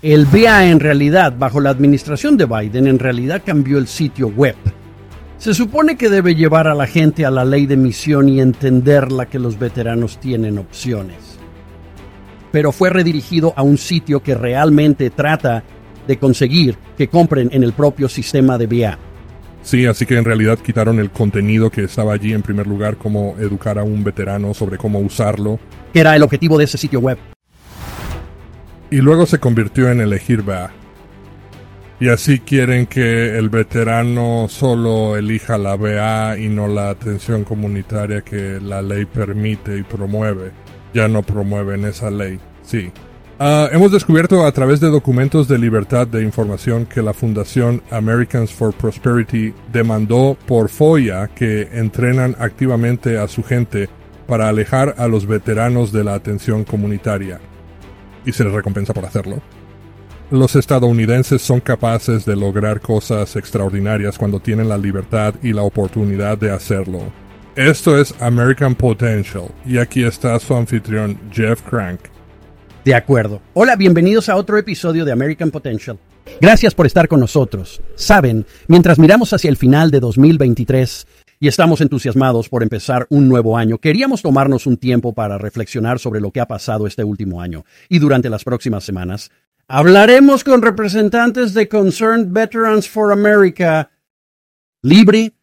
El BA en realidad, bajo la administración de Biden, en realidad cambió el sitio web. Se supone que debe llevar a la gente a la ley de misión y entenderla que los veteranos tienen opciones. Pero fue redirigido a un sitio que realmente trata de conseguir que compren en el propio sistema de BA. Sí, así que en realidad quitaron el contenido que estaba allí en primer lugar, cómo educar a un veterano sobre cómo usarlo. Que era el objetivo de ese sitio web. Y luego se convirtió en elegir BA. Y así quieren que el veterano solo elija la BA y no la atención comunitaria que la ley permite y promueve. Ya no promueven esa ley. Sí, Uh, hemos descubierto a través de documentos de libertad de información que la Fundación Americans for Prosperity demandó por FOIA que entrenan activamente a su gente para alejar a los veteranos de la atención comunitaria. Y se les recompensa por hacerlo. Los estadounidenses son capaces de lograr cosas extraordinarias cuando tienen la libertad y la oportunidad de hacerlo. Esto es American Potential y aquí está su anfitrión Jeff Crank. De acuerdo. Hola, bienvenidos a otro episodio de American Potential. Gracias por estar con nosotros. Saben, mientras miramos hacia el final de 2023 y estamos entusiasmados por empezar un nuevo año, queríamos tomarnos un tiempo para reflexionar sobre lo que ha pasado este último año y durante las próximas semanas. Hablaremos con representantes de Concerned Veterans for America, Libre,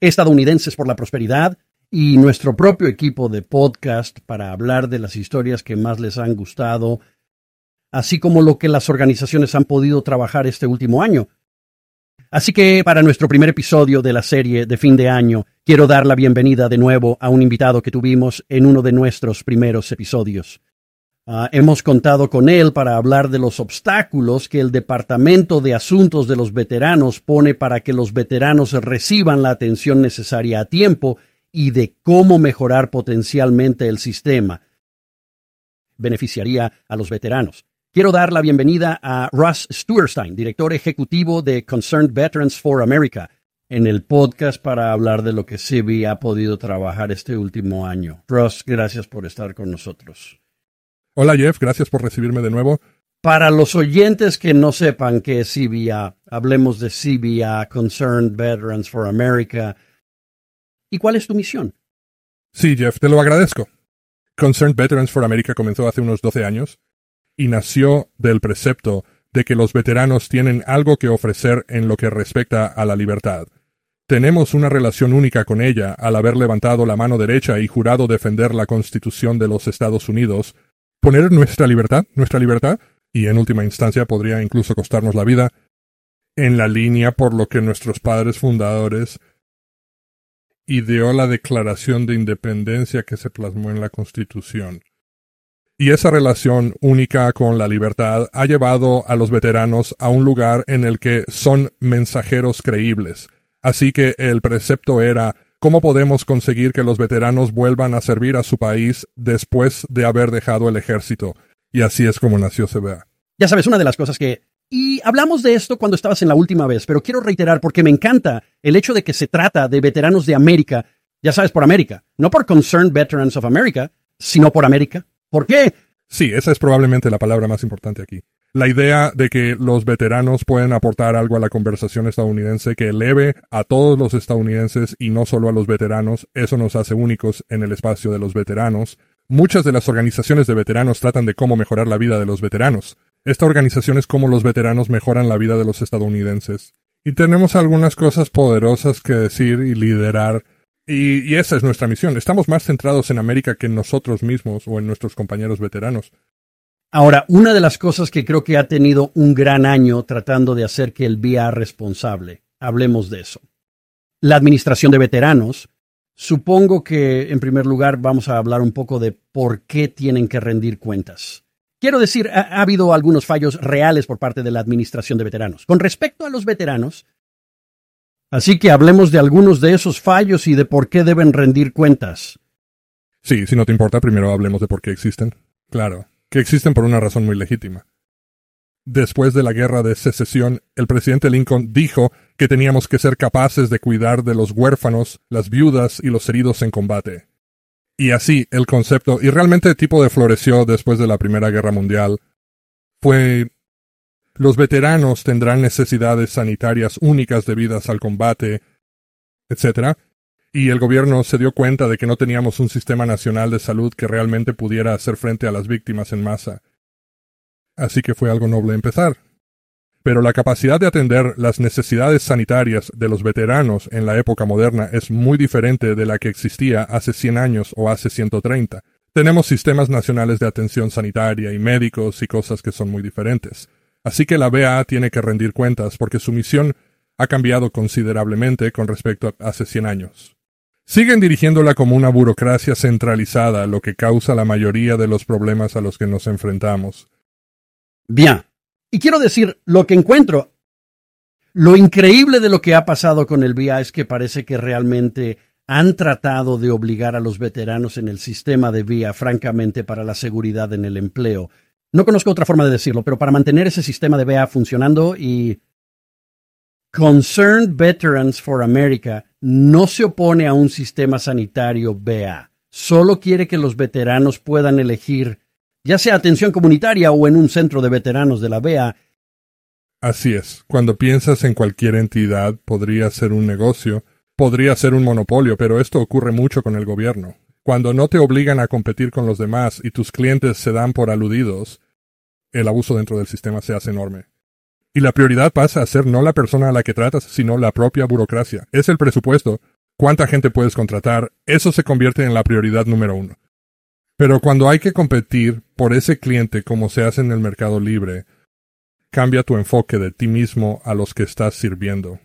Estadounidenses por la Prosperidad, y nuestro propio equipo de podcast para hablar de las historias que más les han gustado, así como lo que las organizaciones han podido trabajar este último año. Así que para nuestro primer episodio de la serie de fin de año, quiero dar la bienvenida de nuevo a un invitado que tuvimos en uno de nuestros primeros episodios. Ah, hemos contado con él para hablar de los obstáculos que el Departamento de Asuntos de los Veteranos pone para que los veteranos reciban la atención necesaria a tiempo y de cómo mejorar potencialmente el sistema. Beneficiaría a los veteranos. Quiero dar la bienvenida a Russ Stuerstein, director ejecutivo de Concerned Veterans for America, en el podcast para hablar de lo que CB ha podido trabajar este último año. Russ, gracias por estar con nosotros. Hola Jeff, gracias por recibirme de nuevo. Para los oyentes que no sepan qué es CBA, hablemos de CBA, Concerned Veterans for America. ¿Y cuál es tu misión? Sí, Jeff, te lo agradezco. Concerned Veterans for America comenzó hace unos 12 años y nació del precepto de que los veteranos tienen algo que ofrecer en lo que respecta a la libertad. Tenemos una relación única con ella al haber levantado la mano derecha y jurado defender la Constitución de los Estados Unidos, poner nuestra libertad, nuestra libertad, y en última instancia podría incluso costarnos la vida, en la línea por lo que nuestros padres fundadores ideó la Declaración de Independencia que se plasmó en la Constitución. Y esa relación única con la libertad ha llevado a los veteranos a un lugar en el que son mensajeros creíbles. Así que el precepto era ¿Cómo podemos conseguir que los veteranos vuelvan a servir a su país después de haber dejado el ejército? Y así es como nació CBA. Ya sabes, una de las cosas que y hablamos de esto cuando estabas en la última vez, pero quiero reiterar porque me encanta el hecho de que se trata de veteranos de América, ya sabes, por América, no por Concerned Veterans of America, sino por América. ¿Por qué? Sí, esa es probablemente la palabra más importante aquí. La idea de que los veteranos pueden aportar algo a la conversación estadounidense que eleve a todos los estadounidenses y no solo a los veteranos, eso nos hace únicos en el espacio de los veteranos. Muchas de las organizaciones de veteranos tratan de cómo mejorar la vida de los veteranos. Esta organización es como los veteranos mejoran la vida de los estadounidenses. Y tenemos algunas cosas poderosas que decir y liderar. Y, esa es nuestra misión. Estamos más centrados en América que en nosotros mismos o en nuestros compañeros veteranos. Ahora, una de las cosas que creo que ha tenido un gran año tratando de hacer que el BIA responsable, hablemos de eso. La administración de veteranos, supongo que en primer lugar vamos a hablar un poco de por qué tienen que rendir cuentas. Quiero decir, ha, habido algunos fallos reales por parte de la Administración de Veteranos. Con respecto a los veteranos, así que hablemos de algunos de esos fallos y de por qué deben rendir cuentas. Sí, si no te importa, primero hablemos de por qué existen. Claro, que existen por una razón muy legítima. Después de la guerra de secesión, el presidente Lincoln dijo que teníamos que ser capaces de cuidar de los huérfanos, las viudas y los heridos en combate. Y así el concepto, y realmente el tipo de floreció después de la Primera Guerra Mundial, fue Los veteranos tendrán necesidades sanitarias únicas debidas al combate, etc. Y el gobierno se dio cuenta de que no teníamos un sistema nacional de salud que realmente pudiera hacer frente a las víctimas en masa. Así que fue algo noble empezar. Pero la capacidad de atender las necesidades sanitarias de los veteranos en la época moderna es muy diferente de la que existía hace 100 años o hace 130. Tenemos sistemas nacionales de atención sanitaria y médicos y cosas que son muy diferentes. Así que la BA tiene que rendir cuentas porque su misión ha cambiado considerablemente con respecto a hace 100 años. Siguen dirigiéndola como una burocracia centralizada, lo que causa la mayoría de los problemas a los que nos enfrentamos. Bien. Y quiero decir, lo que encuentro, lo increíble de lo que ha pasado con el VIA es que parece que realmente han tratado de obligar a los veteranos en el sistema de vía, francamente, para la seguridad en el empleo. No conozco otra forma de decirlo, pero para mantener ese sistema de VA funcionando y Concerned Veterans for America no se opone a un sistema sanitario VA. Solo quiere que los veteranos puedan elegir, ya sea atención comunitaria o en un centro de veteranos de la VA. Así es. Cuando piensas en cualquier entidad, podría ser un negocio, podría ser un monopolio, pero esto ocurre mucho con el gobierno. Cuando no te obligan a competir con los demás y tus clientes se dan por aludidos, el abuso dentro del sistema se hace enorme. Y la prioridad pasa a ser no la persona a la que tratas, sino la propia burocracia. Es el presupuesto. ¿Cuánta gente puedes contratar? Eso se convierte en la prioridad número uno. Pero cuando hay que competir por ese cliente como se hace en el mercado libre, cambia tu enfoque de ti mismo a los que estás sirviendo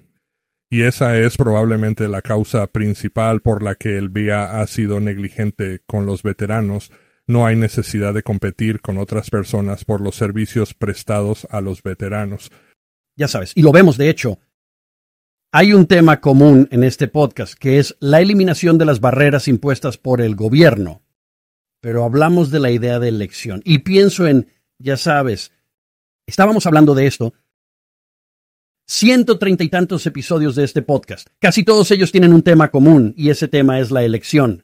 y esa es probablemente la causa principal por la que el VIA ha sido negligente con los veteranos. No hay necesidad de competir con otras personas por los servicios prestados a los veteranos. Ya sabes, y lo vemos de hecho. Hay un tema común en este podcast que es la eliminación de las barreras impuestas por el gobierno. Pero hablamos de la idea de elección. Y pienso en, ya sabes, estábamos hablando de esto ciento treinta y tantos episodios de este podcast. Casi todos ellos tienen un tema común y ese tema es la elección.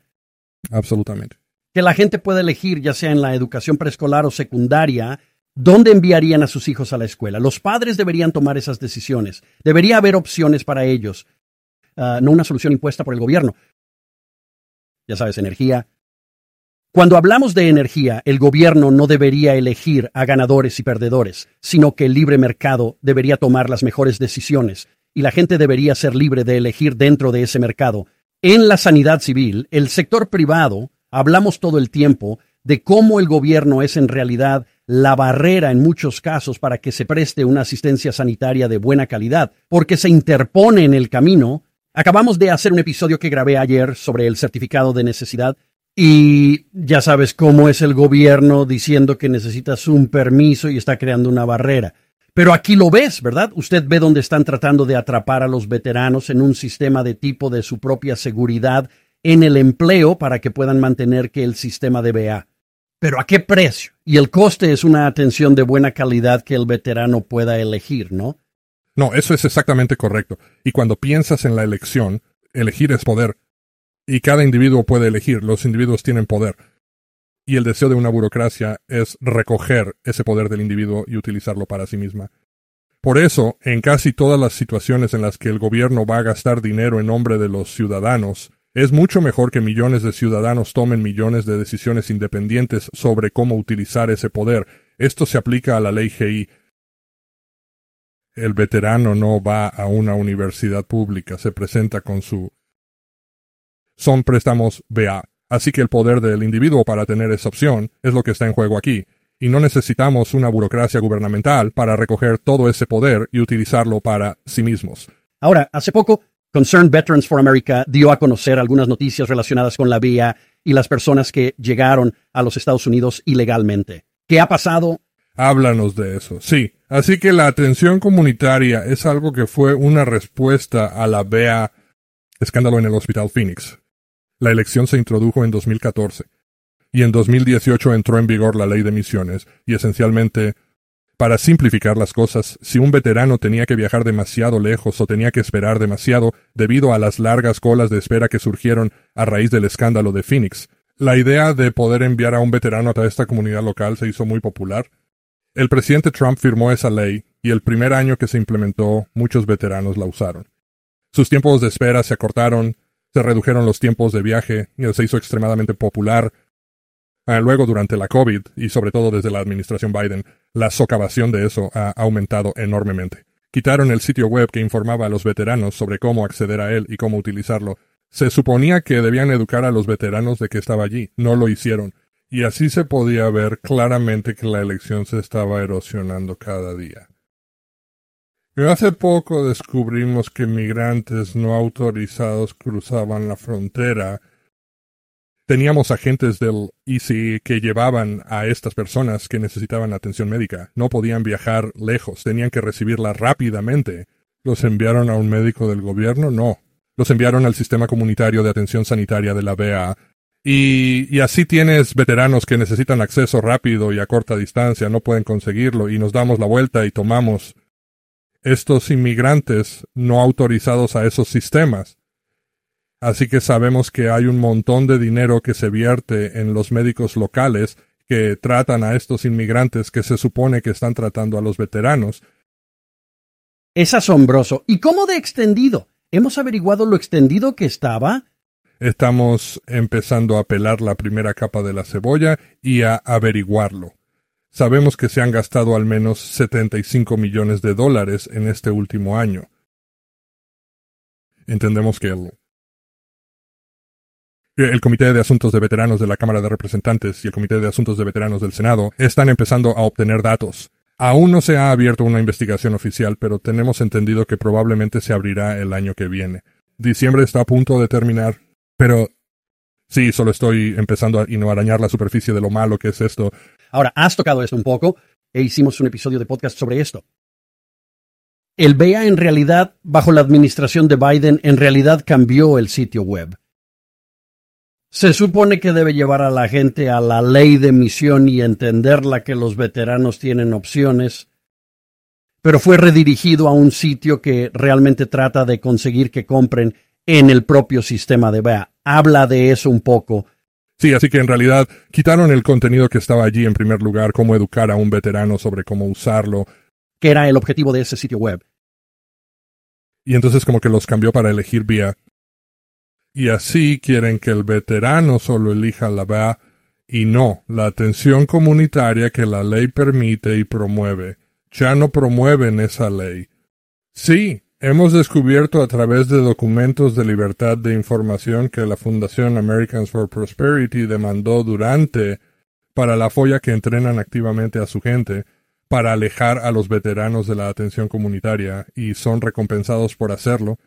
Absolutamente. Que la gente pueda elegir, ya sea en la educación preescolar o secundaria, dónde enviarían a sus hijos a la escuela. Los padres deberían tomar esas decisiones. Debería haber opciones para ellos, ah, no una solución impuesta por el gobierno. Ya sabes, energía, cuando hablamos de energía, el gobierno no debería elegir a ganadores y perdedores, sino que el libre mercado debería tomar las mejores decisiones y la gente debería ser libre de elegir dentro de ese mercado. En la sanidad civil, el sector privado, hablamos todo el tiempo de cómo el gobierno es en realidad la barrera en muchos casos para que se preste una asistencia sanitaria de buena calidad, porque se interpone en el camino. Acabamos de hacer un episodio que grabé ayer sobre el certificado de necesidad y ya sabes cómo es el gobierno diciendo que necesitas un permiso y está creando una barrera. Pero aquí lo ves, ¿verdad? Usted ve dónde están tratando de atrapar a los veteranos en un sistema de tipo de su propia seguridad en el empleo para que puedan mantener que el sistema de BA. Pero ¿a qué precio? Y el coste es una atención de buena calidad que el veterano pueda elegir, ¿no? No, eso es exactamente correcto. Y cuando piensas en la elección, elegir es poder y cada individuo puede elegir, los individuos tienen poder. Y el deseo de una burocracia es recoger ese poder del individuo y utilizarlo para sí misma. Por eso, en casi todas las situaciones en las que el gobierno va a gastar dinero en nombre de los ciudadanos, es mucho mejor que millones de ciudadanos tomen millones de decisiones independientes sobre cómo utilizar ese poder. Esto se aplica a la ley GI. El veterano no va a una universidad pública, se presenta con su son préstamos BA. Así que el poder del individuo para tener esa opción es lo que está en juego aquí, y no necesitamos una burocracia gubernamental para recoger todo ese poder y utilizarlo para sí mismos. Ahora, hace poco, Concerned Veterans for America dio a conocer algunas noticias relacionadas con la vía y las personas que llegaron a los Estados Unidos ilegalmente. ¿Qué ha pasado? Háblanos de eso. Sí, así que la atención comunitaria es algo que fue una respuesta a la BEA escándalo en el Hospital Phoenix. La elección se introdujo en 2014 y en 2018 entró en vigor la ley de misiones y esencialmente para simplificar las cosas, si un veterano tenía que viajar demasiado lejos o tenía que esperar demasiado debido a las largas colas de espera que surgieron a raíz del escándalo de Phoenix, la idea de poder enviar a un veterano a esta comunidad local se hizo muy popular. El presidente Trump firmó esa ley y el primer año que se implementó muchos veteranos la usaron. Sus tiempos de espera se acortaron, se redujeron los tiempos de viaje y se hizo extremadamente popular. Ah, luego, durante la COVID y sobre todo desde la administración Biden, la socavación de eso ha aumentado enormemente. Quitaron el sitio web que informaba a los veteranos sobre cómo acceder a él y cómo utilizarlo. Se suponía que debían educar a los veteranos de que estaba allí. No lo hicieron y así se podía ver claramente que la elección se estaba erosionando cada día. hace poco descubrimos que migrantes no autorizados cruzaban la frontera. Teníamos agentes del EC que llevaban a estas personas que necesitaban atención médica. No podían viajar lejos, tenían que recibirla rápidamente. ¿Los enviaron a un médico del gobierno? No. Los enviaron al sistema comunitario de atención sanitaria de la BEA y, así tienes veteranos que necesitan acceso rápido y a corta distancia, no pueden conseguirlo, y nos damos la vuelta y tomamos estos inmigrantes no autorizados a esos sistemas. Así que sabemos que hay un montón de dinero que se vierte en los médicos locales que tratan a estos inmigrantes que se supone que están tratando a los veteranos. Es asombroso. ¿Y cómo de extendido? ¿Hemos averiguado lo extendido que estaba? Estamos empezando a pelar la primera capa de la cebolla y a averiguarlo. Sabemos que se han gastado al menos 75 millones de dólares en este último año. Entendemos que el, el Comité de Asuntos de Veteranos de la Cámara de Representantes y el Comité de Asuntos de Veteranos del Senado están empezando a obtener datos. Aún no se ha abierto una investigación oficial, pero tenemos entendido que probablemente se abrirá el año que viene. Diciembre está a punto de terminar pero sí, solo estoy empezando a no arañar la superficie de lo malo que es esto. Ahora, has tocado esto un poco e hicimos un episodio de podcast sobre esto. El BEA en realidad, bajo la administración de Biden, en realidad cambió el sitio web. Se supone que debe llevar a la gente a la ley de misión y entenderla que los veteranos tienen opciones, pero fue redirigido a un sitio que realmente trata de conseguir que compren en el propio sistema de BEA. Habla de eso un poco. Sí, así que en realidad quitaron el contenido que estaba allí en primer lugar, cómo educar a un veterano sobre cómo usarlo. Que era el objetivo de ese sitio web. Y entonces como que los cambió para elegir vía. Y así quieren que el veterano solo elija la BEA y no la atención comunitaria que la ley permite y promueve. Ya no promueven esa ley. Sí, Hemos descubierto a través de documentos de libertad de información que la Fundación Americans for Prosperity demandó durante para la folla que entrenan activamente a su gente, para alejar a los veteranos de la atención comunitaria, y son recompensados por hacerlo.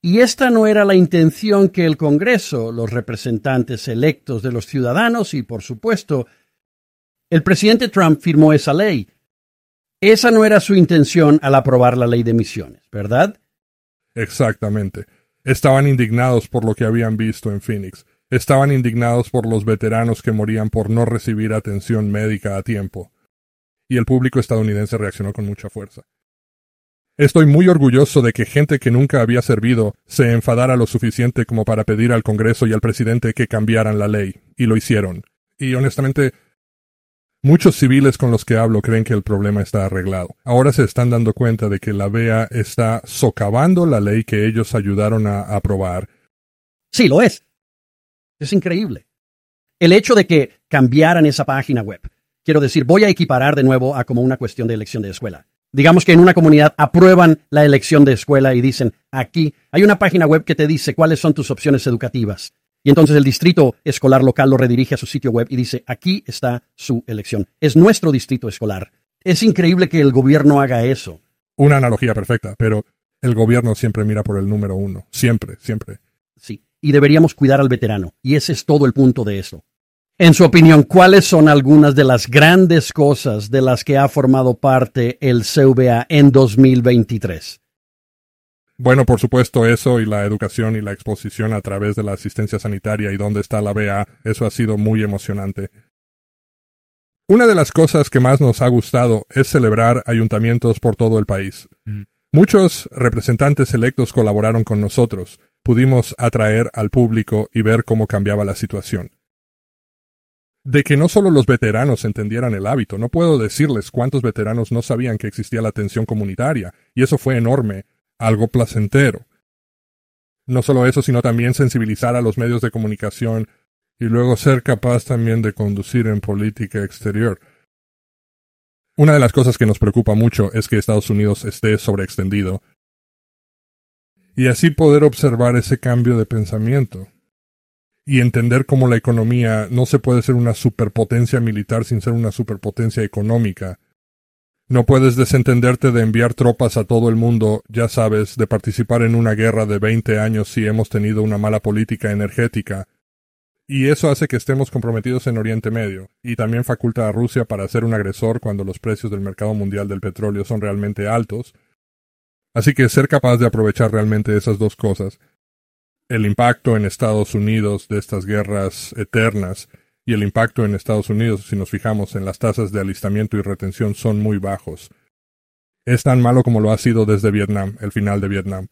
Y esta no era la intención que el Congreso, los representantes electos de los ciudadanos y, por supuesto, el presidente Trump firmó esa ley esa no era su intención al aprobar la ley de misiones, ¿verdad? Exactamente. Estaban indignados por lo que habían visto en Phoenix. Estaban indignados por los veteranos que morían por no recibir atención médica a tiempo. Y el público estadounidense reaccionó con mucha fuerza. Estoy muy orgulloso de que gente que nunca había servido se enfadara lo suficiente como para pedir al Congreso y al presidente que cambiaran la ley, y lo hicieron. Y honestamente, Muchos civiles con los que hablo creen que el problema está arreglado. Ahora se están dando cuenta de que la BEA está socavando la ley que ellos ayudaron a aprobar. Sí, lo es. Es increíble. El hecho de que cambiaran esa página web. Quiero decir, voy a equiparar de nuevo a como una cuestión de elección de escuela. Digamos que en una comunidad aprueban la elección de escuela y dicen, aquí hay una página web que te dice cuáles son tus opciones educativas. Y entonces el distrito escolar local lo redirige a su sitio web y dice, aquí está su elección. Es nuestro distrito escolar. Es increíble que el gobierno haga eso. Una analogía perfecta, pero el gobierno siempre mira por el número uno. Siempre, siempre. Sí, y deberíamos cuidar al veterano. Y ese es todo el punto de eso. En su opinión, ¿cuáles son algunas de las grandes cosas de las que ha formado parte el CVA en 2023? Bueno, por supuesto, eso y la educación y la exposición a través de la asistencia sanitaria y dónde está la BA, eso ha sido muy emocionante. Una de las cosas que más nos ha gustado es celebrar ayuntamientos por todo el país. Mm. Muchos representantes electos colaboraron con nosotros. Pudimos atraer al público y ver cómo cambiaba la situación. De que no solo los veteranos entendieran el hábito, no puedo decirles cuántos veteranos no sabían que existía la atención comunitaria, y eso fue enorme, algo placentero. No solo eso, sino también sensibilizar a los medios de comunicación y luego ser capaz también de conducir en política exterior. Una de las cosas que nos preocupa mucho es que Estados Unidos esté sobreextendido y así poder observar ese cambio de pensamiento y entender cómo la economía no se puede ser una superpotencia militar sin ser una superpotencia económica. No puedes desentenderte de enviar tropas a todo el mundo, ya sabes, de participar en una guerra de veinte años si hemos tenido una mala política energética. Y eso hace que estemos comprometidos en Oriente Medio, y también faculta a Rusia para ser un agresor cuando los precios del mercado mundial del petróleo son realmente altos. Así que ser capaz de aprovechar realmente esas dos cosas el impacto en Estados Unidos de estas guerras eternas y el impacto en Estados Unidos, si nos fijamos en las tasas de alistamiento y retención, son muy bajos. Es tan malo como lo ha sido desde Vietnam, el final de Vietnam.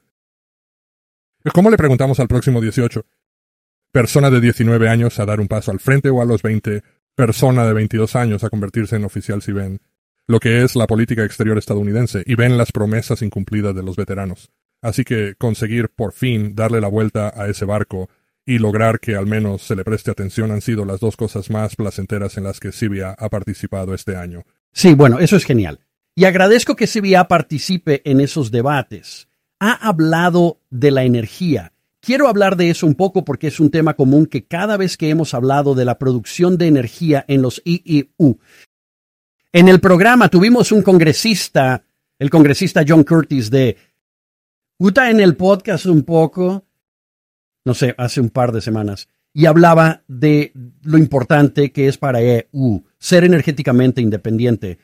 ¿Cómo le preguntamos al próximo 18? Persona de 19 años a dar un paso al frente o a los 20, persona de 22 años a convertirse en oficial si ven lo que es la política exterior estadounidense y ven las promesas incumplidas de los veteranos. Así que conseguir por fin darle la vuelta a ese barco y lograr que al menos se le preste atención han sido las dos cosas más placenteras en las que Sibia ha participado este año. Sí, bueno, eso es genial. Y agradezco que Sibia participe en esos debates. Ha hablado de la energía. Quiero hablar de eso un poco porque es un tema común que cada vez que hemos hablado de la producción de energía en los IIU. En el programa tuvimos un congresista, el congresista John Curtis de Uta en el podcast un poco, no sé, hace un par de semanas, y hablaba de lo importante que es para EU ser energéticamente independiente.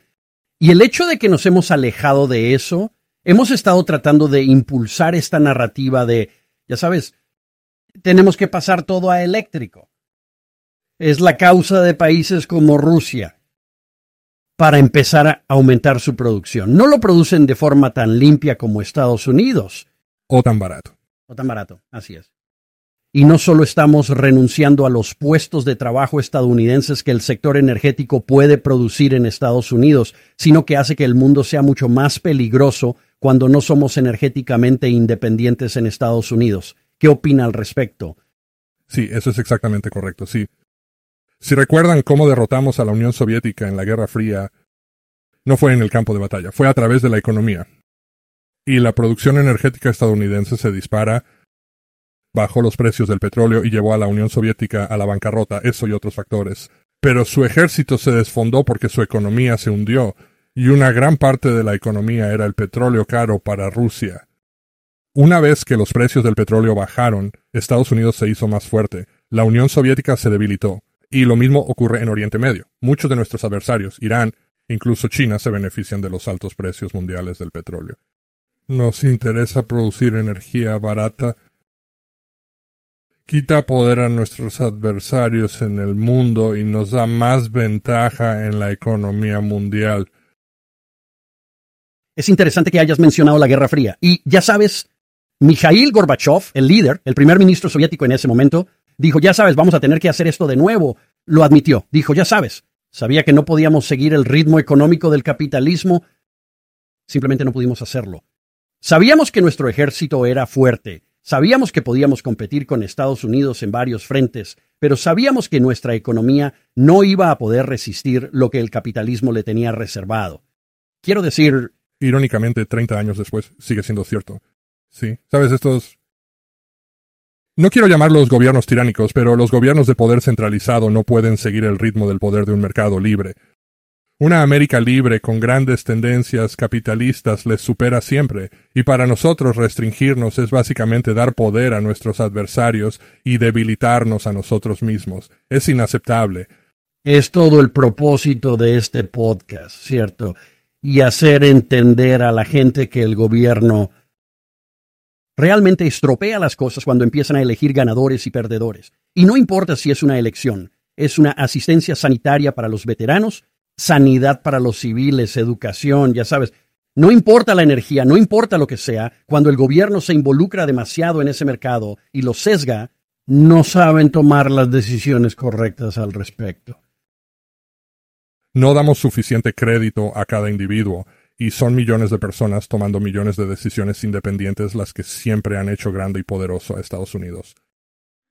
Y el hecho de que nos hemos alejado de eso, hemos estado tratando de impulsar esta narrativa de, ya sabes, tenemos que pasar todo a eléctrico. Es la causa de países como Rusia para empezar a aumentar su producción. No lo producen de forma tan limpia como Estados Unidos. O tan barato. O tan barato, así es. Y no solo estamos renunciando a los puestos de trabajo estadounidenses que el sector energético puede producir en Estados Unidos, sino que hace que el mundo sea mucho más peligroso cuando no somos energéticamente independientes en Estados Unidos. ¿Qué opina al respecto? Sí, eso es exactamente correcto, sí. Si recuerdan cómo derrotamos a la Unión Soviética en la Guerra Fría, no fue en el campo de batalla, fue a través de la economía. Y la producción energética estadounidense se dispara, bajó los precios del petróleo y llevó a la Unión Soviética a la bancarrota, eso y otros factores. Pero su ejército se desfondó porque su economía se hundió, y una gran parte de la economía era el petróleo caro para Rusia. Una vez que los precios del petróleo bajaron, Estados Unidos se hizo más fuerte, la Unión Soviética se debilitó, y lo mismo ocurre en Oriente Medio. Muchos de nuestros adversarios, Irán, incluso China, se benefician de los altos precios mundiales del petróleo. Nos interesa producir energía barata. Quita poder a nuestros adversarios en el mundo y nos da más ventaja en la economía mundial. Es interesante que hayas mencionado la Guerra Fría. Y ya sabes, Mikhail Gorbachev, el líder, el primer ministro soviético en ese momento, Dijo, ya sabes, vamos a tener que hacer esto de nuevo. Lo admitió. Dijo, ya sabes, sabía que no podíamos seguir el ritmo económico del capitalismo. Simplemente no pudimos hacerlo. Sabíamos que nuestro ejército era fuerte. Sabíamos que podíamos competir con Estados Unidos en varios frentes, pero sabíamos que nuestra economía no iba a poder resistir lo que el capitalismo le tenía reservado. Quiero decir... Irónicamente, 30 años después, sigue siendo cierto. Sí, sabes, estos no quiero llamarlos gobiernos tiránicos, pero los gobiernos de poder centralizado no pueden seguir el ritmo del poder de un mercado libre. Una América libre con grandes tendencias capitalistas les supera siempre, y para nosotros restringirnos es básicamente dar poder a nuestros adversarios y debilitarnos a nosotros mismos. Es inaceptable. Es todo el propósito de este podcast, ¿cierto? Y hacer entender a la gente que el gobierno realmente estropea las cosas cuando empiezan a elegir ganadores y perdedores. Y no importa si es una elección, es una asistencia sanitaria para los veteranos, sanidad para los civiles, educación, ya sabes. No importa la energía, no importa lo que sea, cuando el gobierno se involucra demasiado en ese mercado y lo sesga, no saben tomar las decisiones correctas al respecto. No damos suficiente crédito a cada individuo, y son millones de personas tomando millones de decisiones independientes las que siempre han hecho grande y poderoso a Estados Unidos.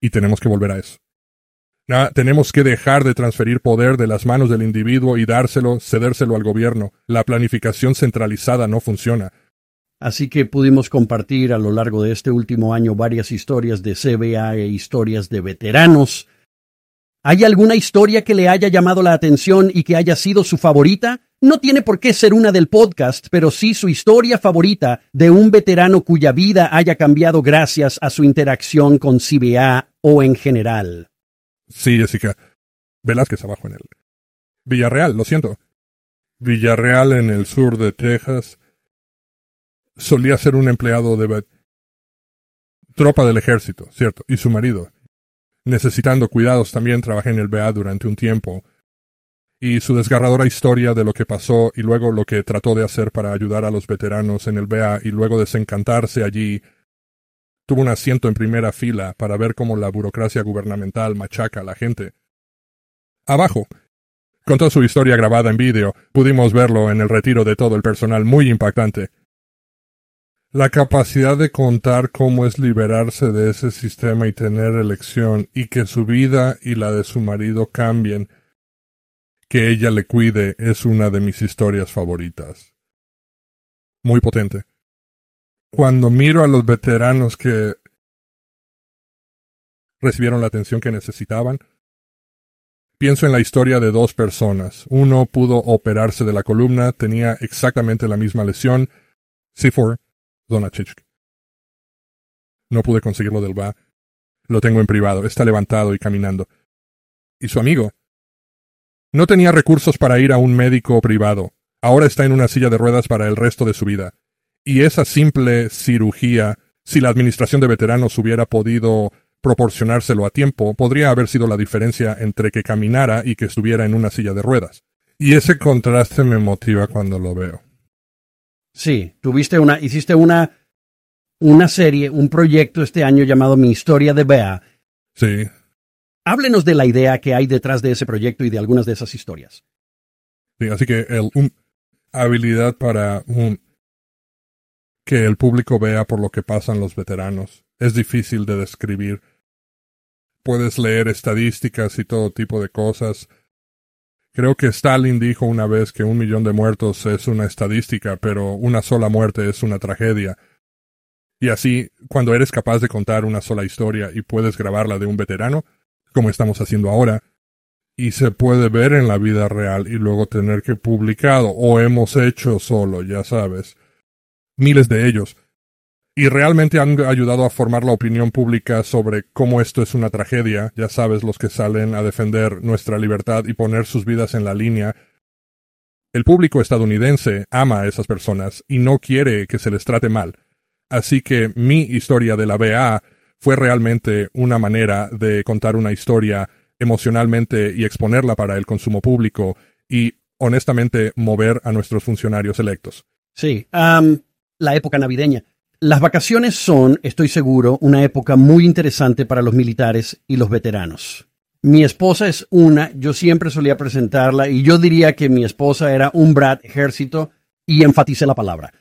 Y tenemos que volver a eso. tenemos que dejar de transferir poder de las manos del individuo y dárselo, cedérselo al gobierno. La planificación centralizada no funciona. Así que pudimos compartir a lo largo de este último año varias historias de CBA e historias de veteranos. ¿Hay alguna historia que le haya llamado la atención y que haya sido su favorita? No tiene por qué ser una del podcast, pero sí su historia favorita de un veterano cuya vida haya cambiado gracias a su interacción con CBA o en general. Sí, Jessica. Velázquez abajo en él. Villarreal, lo siento. Villarreal en el sur de Texas. Solía ser un empleado de tropa del ejército, cierto, y su marido. Necesitando cuidados también trabajé en el BA durante un tiempo y su desgarradora historia de lo que pasó y luego lo que trató de hacer para ayudar a los veteranos en el BEA y luego desencantarse allí. Tuvo un asiento en primera fila para ver cómo la burocracia gubernamental machaca a la gente. Abajo. Contó su historia grabada en vídeo. Pudimos verlo en el retiro de todo el personal muy impactante. La capacidad de contar cómo es liberarse de ese sistema y tener elección y que su vida y la de su marido cambien que ella le cuide es una de mis historias favoritas. Muy potente. Cuando miro a los veteranos que recibieron la atención que necesitaban, pienso en la historia de dos personas. Uno pudo operarse de la columna, tenía exactamente la misma lesión. C4, No pude conseguirlo del VA. Lo tengo en privado, está levantado y caminando. Y su amigo, no tenía recursos para ir a un médico privado. Ahora está en una silla de ruedas para el resto de su vida. Y esa simple cirugía, si la Administración de Veteranos hubiera podido proporcionárselo a tiempo, podría haber sido la diferencia entre que caminara y que estuviera en una silla de ruedas. Y ese contraste me motiva cuando lo veo. Sí, tuviste una, hiciste una, una serie, un proyecto este año llamado Mi Historia de Bea. Sí. Háblenos de la idea que hay detrás de ese proyecto y de algunas de esas historias. Sí, así que el, habilidad para que el público vea por lo que pasan los veteranos es difícil de describir. Puedes leer estadísticas y todo tipo de cosas. Creo que Stalin dijo una vez que un millón de muertos es una estadística, pero una sola muerte es una tragedia. Y así, cuando eres capaz de contar una sola historia y puedes grabarla de un veterano, como estamos haciendo ahora, y se puede ver en la vida real y luego tener que publicado o hemos hecho solo, ya sabes. Miles de ellos. Y realmente han ayudado a formar la opinión pública sobre cómo esto es una tragedia, ya sabes, los que salen a defender nuestra libertad y poner sus vidas en la línea. El público estadounidense ama a esas personas y no quiere que se les trate mal. Así que mi historia de la BA fue realmente una manera de contar una historia emocionalmente y exponerla para el consumo público y honestamente mover a nuestros funcionarios electos. Sí, la época navideña. Las vacaciones son, estoy seguro, una época muy interesante para los militares y los veteranos. Mi esposa es una, yo siempre solía presentarla y yo diría que mi esposa era un brat ejército y enfaticé la palabra.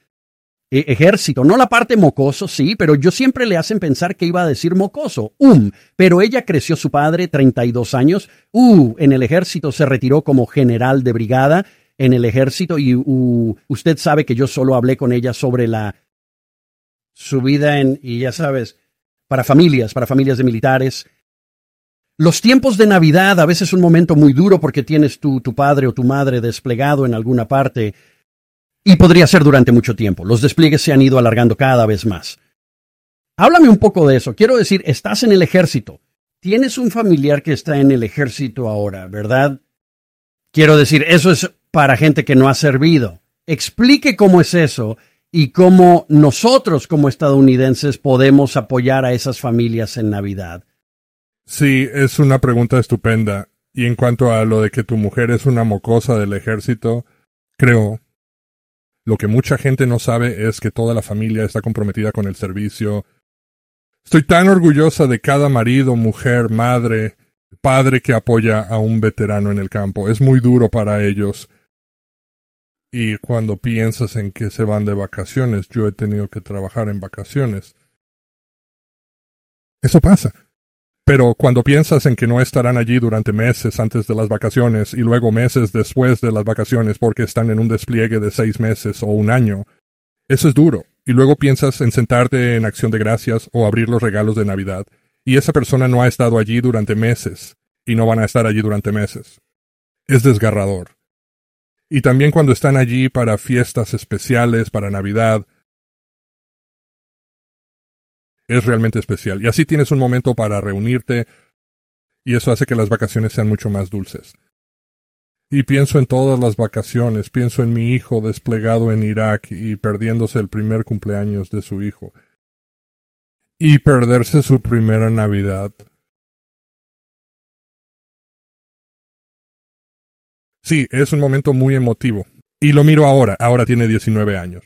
E, ejército, no la parte mocoso, sí, pero yo siempre le hacen pensar que iba a decir mocoso, um, pero ella creció su padre, 32 años, uh, en el ejército se retiró como general de brigada en el ejército y uh, usted sabe que yo solo hablé con ella sobre la su vida en, y ya sabes, para familias, para familias de militares. Los tiempos de Navidad a veces es un momento muy duro porque tienes tu, tu padre o tu madre desplegado en alguna parte y podría ser durante mucho tiempo. Los despliegues se han ido alargando cada vez más. Háblame un poco de eso. Quiero decir, estás en el ejército. Tienes un familiar que está en el ejército ahora, ¿verdad? Quiero decir, eso es para gente que no ha servido. Explique cómo es eso y cómo nosotros como estadounidenses podemos apoyar a esas familias en Navidad. Sí, es una pregunta estupenda. Y en cuanto a lo de que tu mujer es una mocosa del ejército, creo lo que mucha gente no sabe es que toda la familia está comprometida con el servicio. Estoy tan orgullosa de cada marido, mujer, madre padre que apoya a un veterano en el campo. Es muy duro para ellos. Y cuando piensas en que se van de vacaciones, yo he tenido que trabajar en vacaciones. Eso pasa. Pero cuando piensas en que no estarán allí durante meses antes de las vacaciones y luego meses después de las vacaciones porque están en un despliegue de seis meses o un año, eso es duro. Y luego piensas en sentarte en acción de gracias o abrir los regalos de Navidad y esa persona no ha estado allí durante meses y no van a estar allí durante meses. Es desgarrador. Y también cuando están allí para fiestas especiales, para Navidad, es realmente especial. Y así tienes un momento para reunirte y eso hace que las vacaciones sean mucho más dulces. Y pienso en todas las vacaciones, pienso en mi hijo desplegado en Irak y perdiéndose el primer cumpleaños de su hijo y perderse su primera Navidad. Sí, es un momento muy emotivo. Y lo miro ahora, ahora tiene 19 años.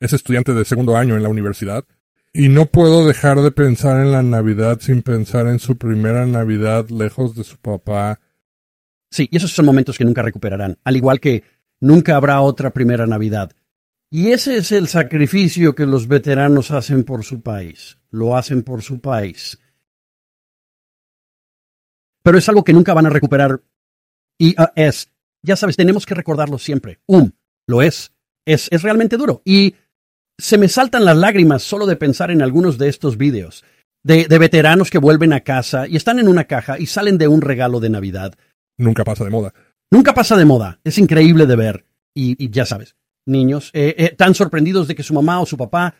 Es estudiante de segundo año en la universidad. Y no puedo dejar de pensar en la Navidad sin pensar en su primera Navidad lejos de su papá. Sí, y esos son momentos que nunca recuperarán. Al igual que nunca habrá otra primera Navidad. Y ese es el sacrificio que los veteranos hacen por su país. Lo hacen por su país. Pero es algo que nunca van a recuperar. Y es, ya sabes, tenemos que recordarlo siempre. Um, lo es. Es, es realmente duro. Y se me saltan las lágrimas solo de pensar en algunos de estos vídeos. De, de veteranos que vuelven a casa y están en una caja y salen de un regalo de Navidad. Nunca pasa de moda. Nunca pasa de moda. Es increíble de ver. Y, y ya sabes, niños, eh, eh, tan sorprendidos de que su mamá o su papá,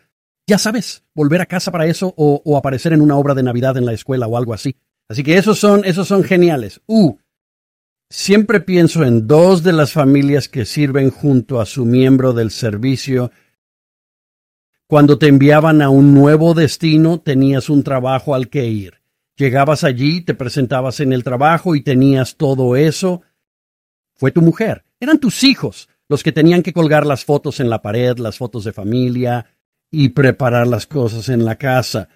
ya sabes, volver a casa para eso o, o, aparecer en una obra de Navidad en la escuela o algo así. Así que esos son, esos son geniales. Uh, siempre pienso en dos de las familias que sirven junto a su miembro del servicio. Cuando te enviaban a un nuevo destino, tenías un trabajo al que ir. Llegabas allí, te presentabas en el trabajo y tenías todo eso. Fue tu mujer, eran tus hijos, los que tenían que colgar las fotos en la pared, las fotos de familia y preparar las cosas en la casa.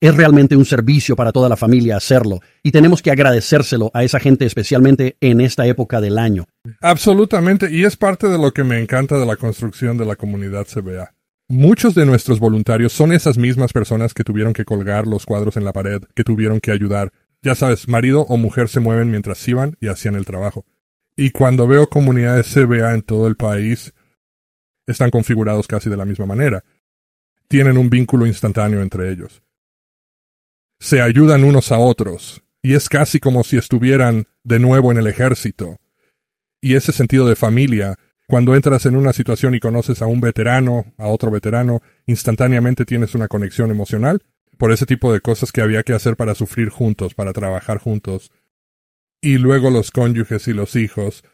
Es realmente un servicio para toda la familia hacerlo y tenemos que agradecérselo a esa gente especialmente en esta época del año. Absolutamente, y es parte de lo que me encanta de la construcción de la comunidad CBA. Muchos de nuestros voluntarios son esas mismas personas que tuvieron que colgar los cuadros en la pared, que tuvieron que ayudar. Ya sabes, marido o mujer se mueven mientras iban y hacían el trabajo. Y cuando veo comunidades CBA en todo el país, están configurados casi de la misma manera. Tienen un vínculo instantáneo entre ellos. Se ayudan unos a otros, y es casi como si estuvieran de nuevo en el ejército. Y ese sentido de familia, cuando entras en una situación y conoces a un veterano, a otro veterano, instantáneamente tienes una conexión emocional por ese tipo de cosas que había que hacer para sufrir juntos, para trabajar juntos, y luego los cónyuges y los hijos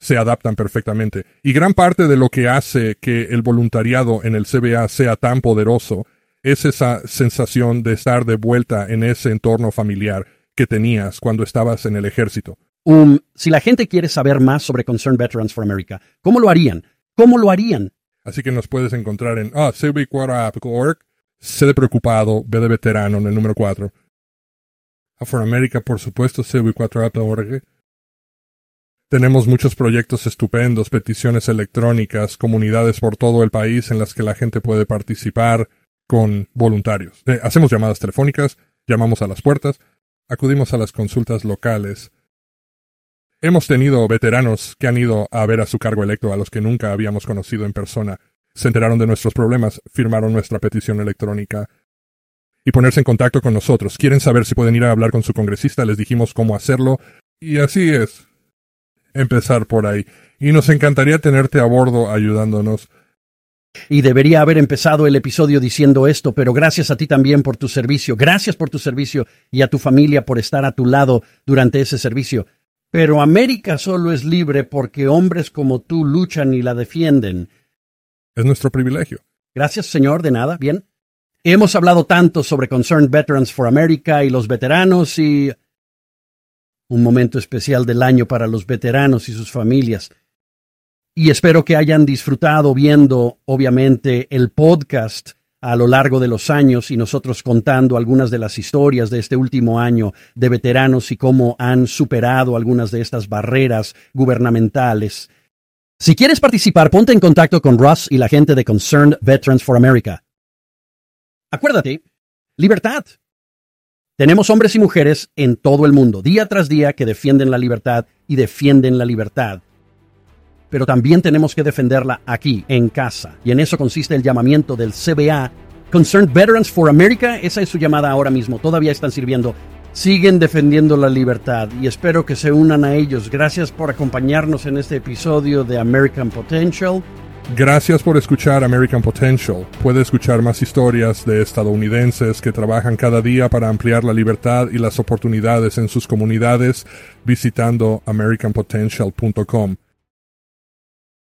se adaptan perfectamente. Y gran parte de lo que hace que el voluntariado en el CBA sea tan poderoso es esa sensación de estar de vuelta en ese entorno familiar que tenías cuando estabas en el ejército. Um, si la gente quiere saber más sobre Concerned Veterans for America, ¿cómo lo harían? ¿Cómo lo harían? Así que nos puedes encontrar en ah, cb4app.org, C de preocupado, B de veterano en el número 4, Afroamérica, por supuesto, cv4app.org. Tenemos muchos proyectos estupendos, peticiones electrónicas, comunidades por todo el país en las que la gente puede participar con voluntarios. Eh, hacemos llamadas telefónicas, llamamos a las puertas, acudimos a las consultas locales. Hemos tenido veteranos que han ido a ver a su cargo electo a los que nunca habíamos conocido en persona. Se enteraron de nuestros problemas, firmaron nuestra petición electrónica, y ponerse en contacto con nosotros. Quieren saber si pueden ir a hablar con su congresista, les dijimos cómo hacerlo, y así es. Empezar por ahí. Y nos encantaría tenerte a bordo ayudándonos. Y debería haber empezado el episodio diciendo esto, pero gracias a ti también por tu servicio, gracias por tu servicio y a tu familia por estar a tu lado durante ese servicio. Pero América solo es libre porque hombres como tú luchan y la defienden. Es nuestro privilegio. Gracias, Señor, de nada. Bien. Hemos hablado tanto sobre Concerned Veterans for America y los veteranos y un momento especial del año para los veteranos y sus familias. Y espero que hayan disfrutado viendo, obviamente, el podcast a lo largo de los años y nosotros contando algunas de las historias de este último año de veteranos y cómo han superado algunas de estas barreras gubernamentales. Si quieres participar, ponte en contacto con Ross y la gente de Concerned Veterans for America. Acuérdate, libertad. Tenemos hombres y mujeres en todo el mundo, día tras día, que defienden la libertad y defienden la libertad pero también tenemos que defenderla aquí, en casa. Y en eso consiste el llamamiento del CBA, Concerned Veterans for America. Esa es su llamada ahora mismo. Todavía están sirviendo. Siguen defendiendo la libertad y espero que se unan a ellos. Gracias por acompañarnos en este episodio de American Potential. Gracias por escuchar American Potential. Puede escuchar más historias de estadounidenses que trabajan cada día para ampliar la libertad y las oportunidades en sus comunidades visitando americanpotential.com.